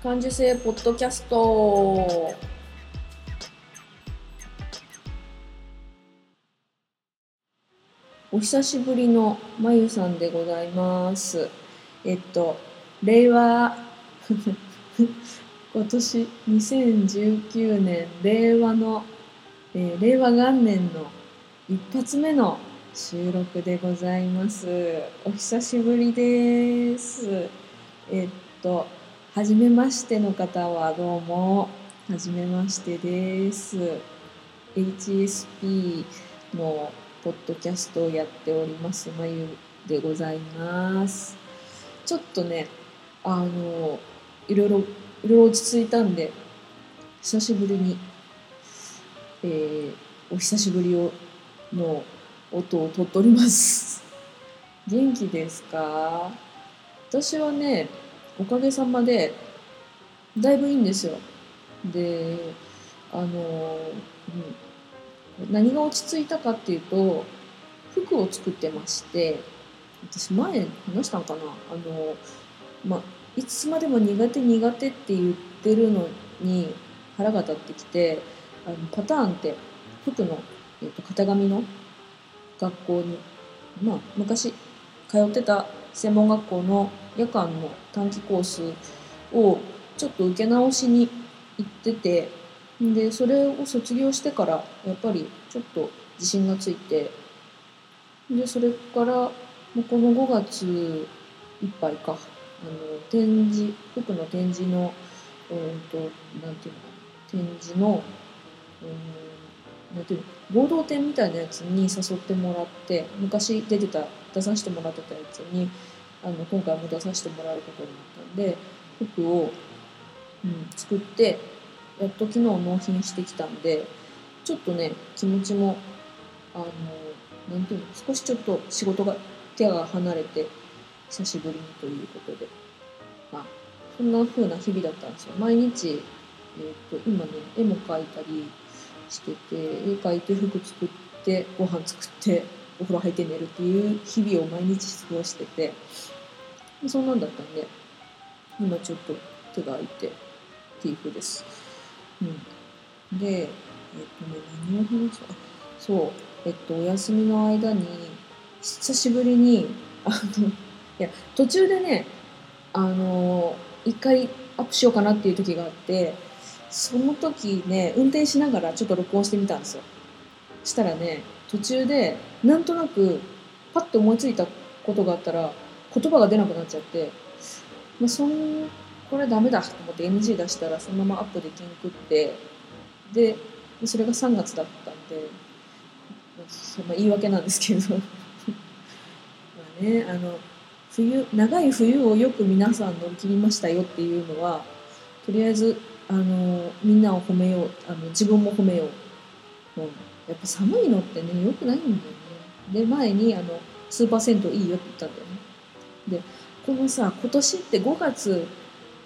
感受性ポッドキャスト。お久しぶりのまゆさんでございます。えっと令和 今年2019年令和の、えー令和元年の一発目の収録でございます。お久しぶりです。えっと初めましての方はどうも初めましてです。HSP のポッドキャストをやっておりますまゆでございます。ちょっとねあのいろいろいろいろ落ち着いたんで久しぶりに、えーお久しぶりをの音を取っております。元気ですか？私はねおかげさまでだいぶいいんですよ。であの、うん、何が落ち着いたかっていうと服を作ってまして私前話したんかな？あの、まあ、いつまでも苦手苦手って言ってるのに腹が立ってきてあのパターンって服の、えー、と型紙の学校に、まあ、昔通ってた専門学校の夜間の短期コースをちょっと受け直しに行っててでそれを卒業してからやっぱりちょっと自信がついてでそれからこの5月いっぱいかあの展示服の展示のうんとなんていうの展示のうんなんていうの合同展みたいなやつに誘ってもらって昔出てた出させてもらってたやつにあの今回も出させてもらうことになったんで服を、うん、作ってやっと昨日納品してきたんでちょっとね気持ちもあのなんていうの少しちょっと仕事が手が離れて久しぶりにということで、まあ、そんな風な日々だったんですよ。毎日、えー、と今ね絵も描いたりしてて絵描いて服作ってご飯作ってお風呂入って寝るっていう日々を毎日過ごしてて。そんなんだったんで。今ちょっと手が空いてっていう風です。うん、でえっ、とね何を話すあそう。えっとお休みの間に久しぶりにあのいや途中でねあの一回アップしようかなっていう時があってその時ね運転しながらちょっと録音してみたんですよ。したらね途中でなんとなくパッと思いついたことがあったら言葉が出なくなっちゃって、まあ、そんこれダメだと思って NG 出したらそのままアップできんくってでそれが3月だったんで、まあ、そんな言い訳なんですけど。まあねあの冬長い冬をよく皆さん乗り切りましたよっていうのはとりあえずあのみんなを褒めようあの自分も褒めよう、うん、やっぱ寒いのってねよくないんだよね。で前にあのスーパー銭湯いいよって言ったんだよ。でこのさ今年って5月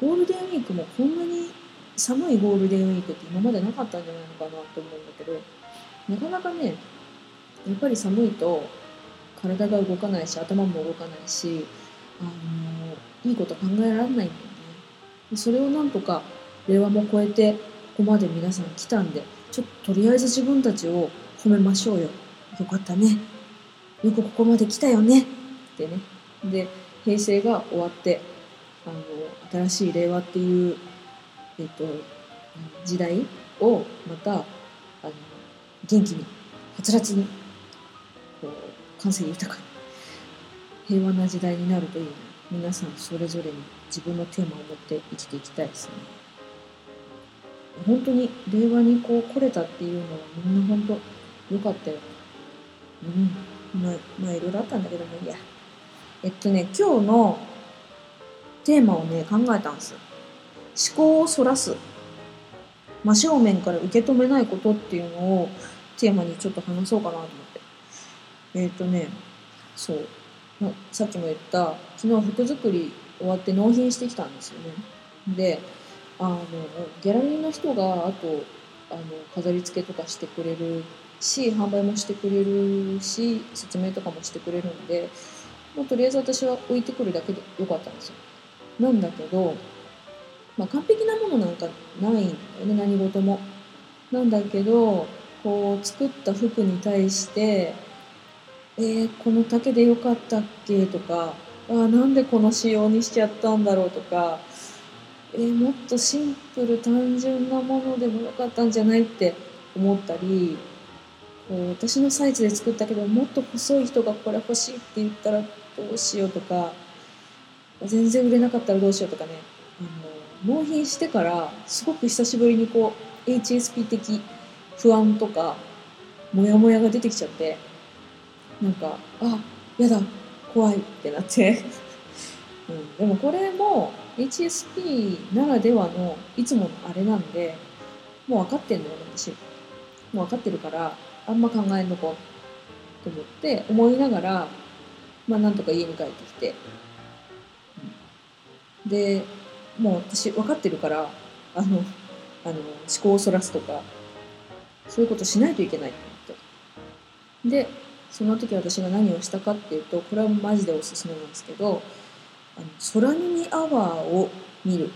ゴールデンウィークもこんなに寒いゴールデンウィークって今までなかったんじゃないのかなと思うんだけどなかなかねやっぱり寒いと体が動かないし頭も動かないしあのいいこと考えられないんだよね。それをなんとか令和も超えてここまで皆さん来たんでちょっととりあえず自分たちを褒めましょうよ。よかったね。よくここまで来たよね。ってね。で平成が終わってあの新しい令和っていう、えっと、時代をまたあの元気にはつらつにこう感性豊かに平和な時代になるという皆さんそれぞれに自分のテーマを持って生きていきたいですね。本当に令和にこう来れたっていうのはみんな本当良かったよ。うん。まあ、まあいろいろあったんだけどもいいや。えっとね、今日のテーマをね、考えたんです。思考をそらす。真正面から受け止めないことっていうのをテーマにちょっと話そうかなと思って。えっとね、そう。さっきも言った昨日服作り終わって納品してきたんですよね。で、あのギャラリーの人があとあの飾り付けとかしてくれるし販売もしてくれるし説明とかもしてくれるんで、まあ、とりあえず私は置いてくるだけでよかったんですよ。なんだけどまあ、完璧なものなんかないんだよね何事も。なんだけどこう作った服に対して「えー、この丈でよかったっけ?」とか「あなんでこの仕様にしちゃったんだろう?」とか「えー、もっとシンプル単純なものでもよかったんじゃない?」って思ったりこう私のサイズで作ったけどもっと細い人がこれ欲しいって言ったらどうしようとか全然売れなかったらどうしようとかね。あの納品してからすごく久しぶりにこう HSP 的不安とかモヤモヤが出てきちゃってなんかあやだ怖いってなって、うん、でもこれも HSP ならではのいつものあれなんでもう分かってんのよ私。もう分かってるからあんま考えんのこと思って思いながらまあなんとか家に帰ってきて、うん、でもう私分かってるからあのあの思考をそらすとかそういうことしないといけないと思って。でその時私が何をしたかっていうとこれはマジでおすすめなんですけどあの空耳アワーを見る。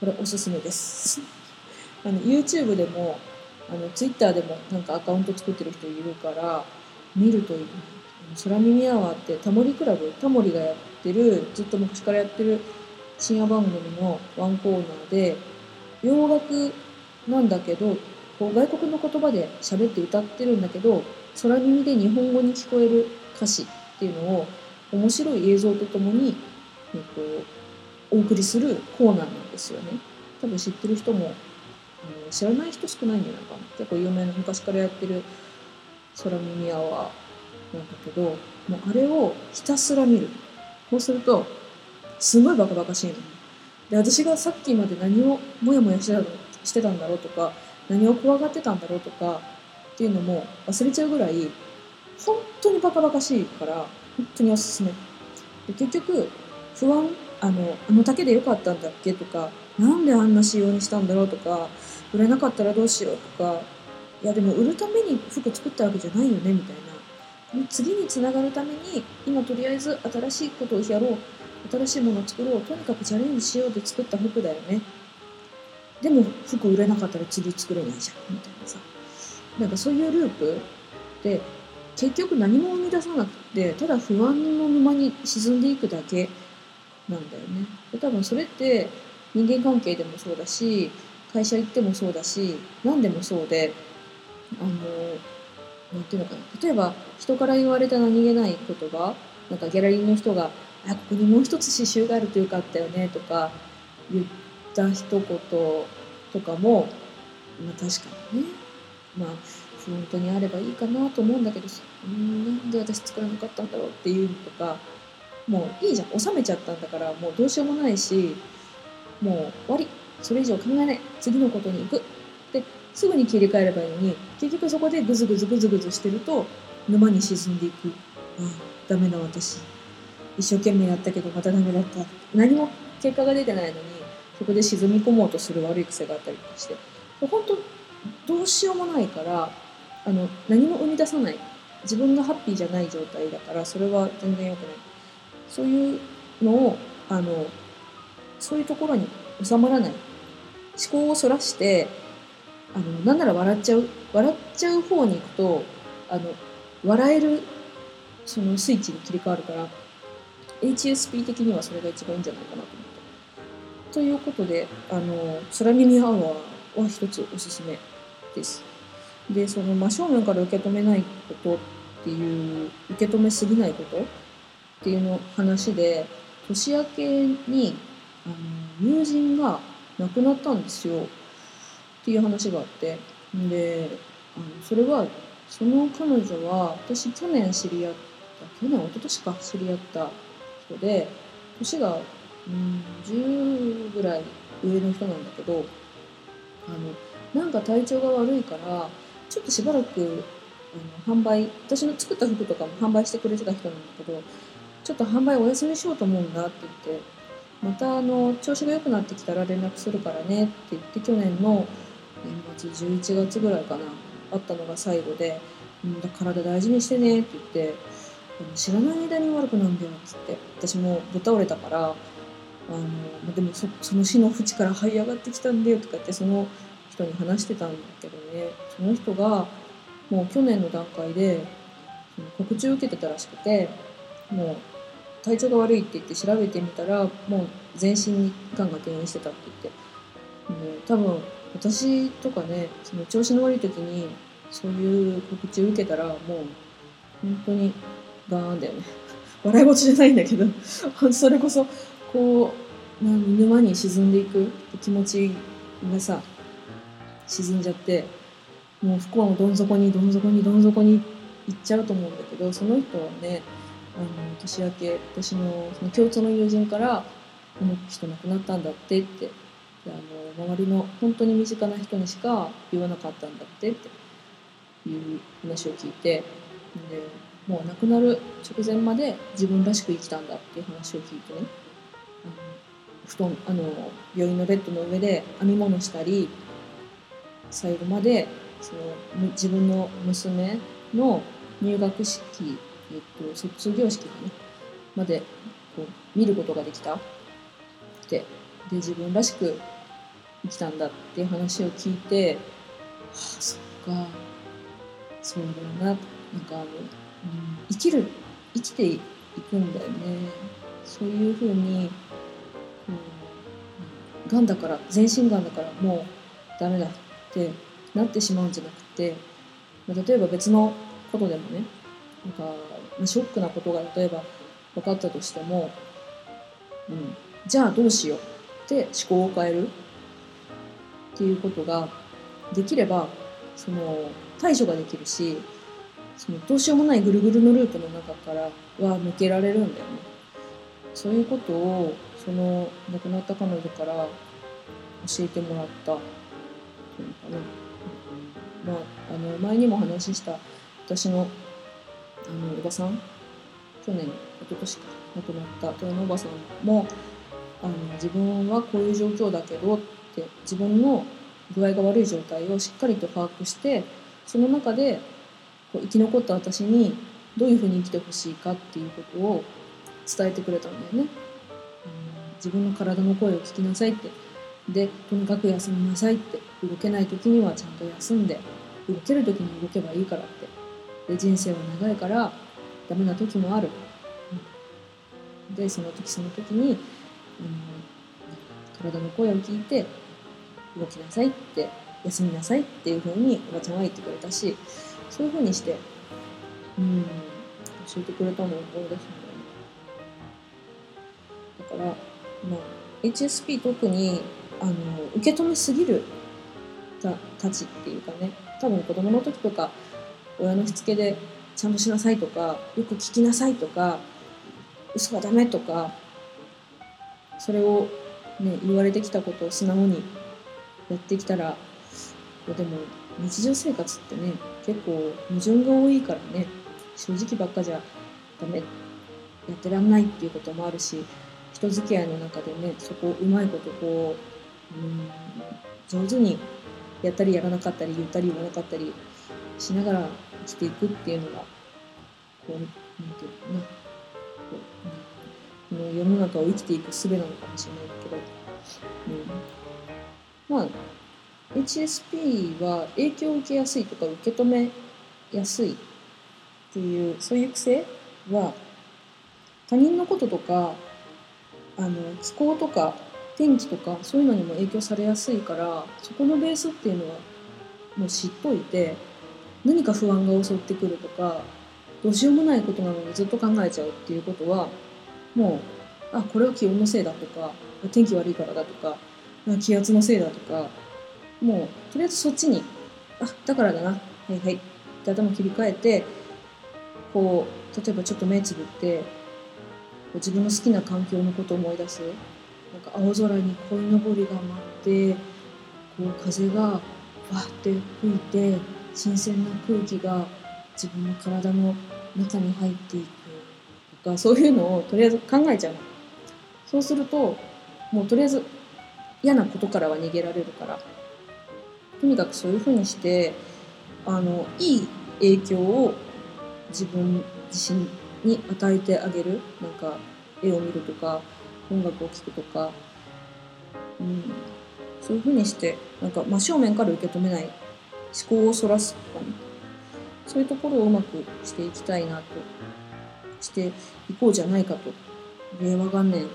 これおすすめです。あの YouTube でもあの Twitter でもなんかアカウント作ってる人いるから見るといい。空耳アワーってタモリクラブタモリがやってるずっと昔からやってる深夜番組のワンコーナーで洋楽なんだけどこう外国の言葉で喋って歌ってるんだけど空耳で日本語に聞こえる歌詞っていうのを面白い映像とともに、えっと、お送りするコーナーなんですよね。多分知ってる人も知らない人少ないんじゃないかな結構有名な昔からやってる空耳アワーなんだけどもうあれをひたすら見る。こうするとすごいバカバカしいの。で私がさっきまで何をモヤモヤしてたしてたんだろうとか何を怖がってたんだろうとかっていうのも忘れちゃうぐらい本当にバカバカしいから本当におすすめ。で結局不安あのあの丈でよかったんだっけとかなんであんな仕様にしたんだろうとか売れなかったらどうしようとかいやでも売るために服作ったわけじゃないよねみたいな。次につながるために今とりあえず新しいことをやろう。新しいものを作ろう。とにかくチャレンジしようで作った服だよね。でも服売れなかったら次作れないじゃん。みたいなさ。なんかそういうループで結局何も生み出さなくてただ不安の沼に沈んでいくだけなんだよね。で多分それって人間関係でもそうだし会社行ってもそうだし何でもそうであの何て言うのかな？例えば人から言われた何気ない言葉なんかギャラリーの人が「あここにもう一つ刺繍があるとよかったよね」とか言った一言とかも、まあ、確かにね。まあ本当にあればいいかなと思うんだけどうんなんで私作らなかったんだろうっていうのとかもういいじゃん。収めちゃったんだからもうどうしようもないしもう終わり。それ以上考えない。次のことに行く。ですぐに切り替えればいいのに結局そこでグズグズグズグズしてると沼に沈んでいく。ああダメな私。一生懸命やったけどまたダメだった。何も結果が出てないのにそこで沈み込もうとする悪い癖があったりとかして。本当どうしようもないからあの何も生み出さない。自分がハッピーじゃない状態だからそれは全然良くない。そういうのをあのそういうところに収まらない。思考をそらしてあのなんなら笑っちゃう笑っちゃう方に行くとあの笑えるそのスイッチに切り替わるから HSP 的にはそれが一番いいんじゃないかなと思った。ということであの空耳アワーは一つおすすめです。でその真正面から受け止めないことっていう受け止めすぎないことっていうの話で年明けにあの友人が亡くなったんですよっていう話があって。であのそれはその彼女は私去年知り合った去年一昨年か知り合った人で年がうん10ぐらい上の人なんだけどあのなんか体調が悪いからちょっとしばらくあの販売私の作った服とかも販売してくれてた人なんだけどちょっと販売お休みしようと思うんだって言ってまたあの調子が良くなってきたら連絡するからねって言って去年の年末11月ぐらいかな会ったのが最後で「うん、体大事にしてね」って言って「知らない間に悪くなんだよ」っつって私もぶっ倒れたからあのでもそその死の淵から這い上がってきたんだよとかってその人に話してたんだけどねその人がもう去年の段階で告知を受けてたらしくてもう体調が悪いって言って調べてみたらもう全身にがんが転移してたって言ってで多分私とかねその調子の悪い時にそういう告知を受けたらもう本当にガーンだよね。笑い事じゃないんだけど それこそこう沼に沈んでいく気持ちがさ沈んじゃってもう不幸のどん底にどん底にどん底に行っちゃうと思うんだけどその人はねあの年明け私のその共通の友人から「この人亡くなったんだって」ってあの周りの本当に身近な人にしか言わなかったんだってっていう話を聞いてでもう亡くなる直前まで自分らしく生きたんだっていう話を聞いてね。あの布団あの病院のベッドの上で編み物したり最後までその自分の娘の入学式、えっと、卒業式かなまでこう見ることができたって。で自分らしく生きたんだっていう話を聞いてはあそっかそうだよななんかあの、うん、生きる生きていくんだよねそういうふうに、うん、がんだから全身がんだからもうダメだってなってしまうんじゃなくて、まあ、例えば別のことでもねなんか、まあ、ショックなことが例えば分かったとしても、うん、じゃあどうしようって思考を変えるっていうことができればその対処ができるしそのどうしようもないぐるぐるのループの中からは抜けられるんだよね。そういうことをその亡くなった彼女から教えてもらったというかな。まあ、あの前にも話した私のあのおばさん去年一昨年か亡くなった豊野おばさんもあの自分はこういう状況だけどって自分の具合が悪い状態をしっかりと把握してその中でこう生き残った私にどういうふうに生きてほしいかっていうことを伝えてくれたんだよね。うん、自分の体の声を聞きなさいって。でとにかく休みなさいって。動けない時にはちゃんと休んで。動ける時に動けばいいからって。で人生は長いからダメな時もある、うん、でその時その時に、うん、体の声を聞いて動きなさいって休みなさいっていうふうにおばちゃんは言ってくれたしそういうふうにしてうん教えてくれたのを思い出すんだよね。だからまあ HSP 特にあの受け止めすぎるたたちっていうかね。多分子供の時とか親のしつけでちゃんとしなさいとかよく聞きなさいとか嘘はダメとかそれを、ね、言われてきたことを素直にやってきたらでも日常生活ってね結構矛盾が多いからね。正直ばっかじゃダメ。やってらんないっていうこともあるし人付き合いの中でねそこをうまいことこううん上手にやったりやらなかったり言ったり言わなかったりしながら生きていくっていうのがこうなんていうのかな。こう、うん、この世の中を生きていく術なのかもしれないけど、うん、まあ HSP は影響を受けやすいとか受け止めやすいっていうそういう癖は他人のこととかあの気候とか天気とかそういうのにも影響されやすいからそこのベースっていうのはもう知っといて何か不安が襲ってくるとかどうしようもないことなのにずっと考えちゃうっていうことはもうあこれは気温のせいだとか天気悪いからだとか気圧のせいだとかもうとりあえずそっちにあだからだな。はいはい。って頭切り替えてこう例えばちょっと目つぶって自分の好きな環境のことを思い出す。なんか青空に鯉のぼりが舞ってこう風がわって吹いて新鮮な空気が自分の体の中に入っていくとかそういうのをとりあえず考えちゃう。そうするともうとりあえず嫌なことからは逃げられるから。とにかくそういうふうにしてあのいい影響を自分自身に与えてあげる。なんか絵を見るとか音楽を聴くとか、うん、そういうふうにしてなんか真正面から受け止めない。思考をそらすとかね。そういうところをうまくしていきたいなと。していこうじゃないかと。令和元年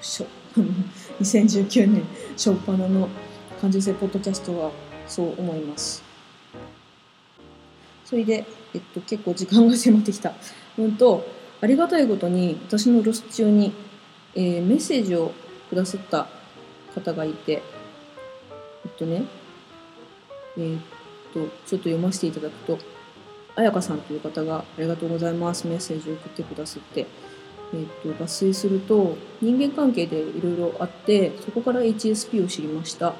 しょ。2019年初っ端の感受性ポッドキャストはそう思います。それで、えっと、結構時間が迫ってきた。うんとありがたいことに私の留守中に、えー、メッセージをくださった方がいてえっとねえー、っとちょっと読ませていただくと彩香さんという方が「ありがとうございます」メッセージを送ってくださって。えーと、抜粋すると人間関係でいろいろあってそこから HSP を知りました、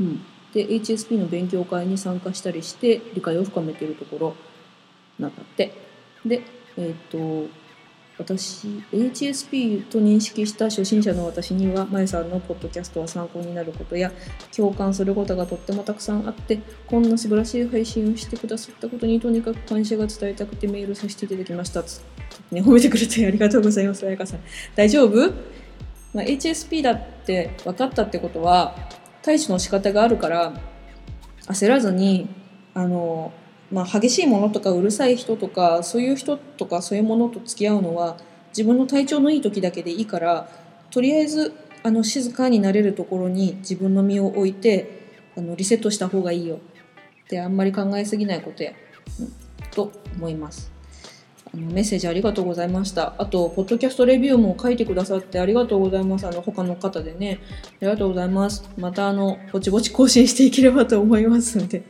うん、で HSP の勉強会に参加したりして理解を深めているところなんだって。でえっ、ー、と私 HSP と認識した初心者の私にはまゆさんのポッドキャストは参考になることや共感することがとってもたくさんあってこんな素晴らしい配信をしてくださったことにとにかく感謝が伝えたくてメールさせていただきました。つってね、褒めてくれてありがとうございます彩香さん大丈夫、まあ、HSP だって分かったってことは対処の仕方があるから焦らずにあのまあ、激しいものとかうるさい人とかそういう人とかそういうものと付き合うのは自分の体調のいい時だけでいいからとりあえずあの静かになれるところに自分の身を置いてあのリセットした方がいいよってあんまり考えすぎないことや、と思います。あのメッセージありがとうございました。あと、ポッドキャストレビューも書いてくださってありがとうございます。あの、他の方でね。ありがとうございます。また、あの、ぼちぼち更新していければと思いますので、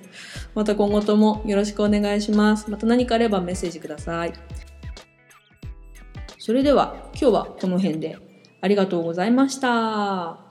また今後ともよろしくお願いします。また何かあればメッセージください。それでは、今日はこの辺でありがとうございました。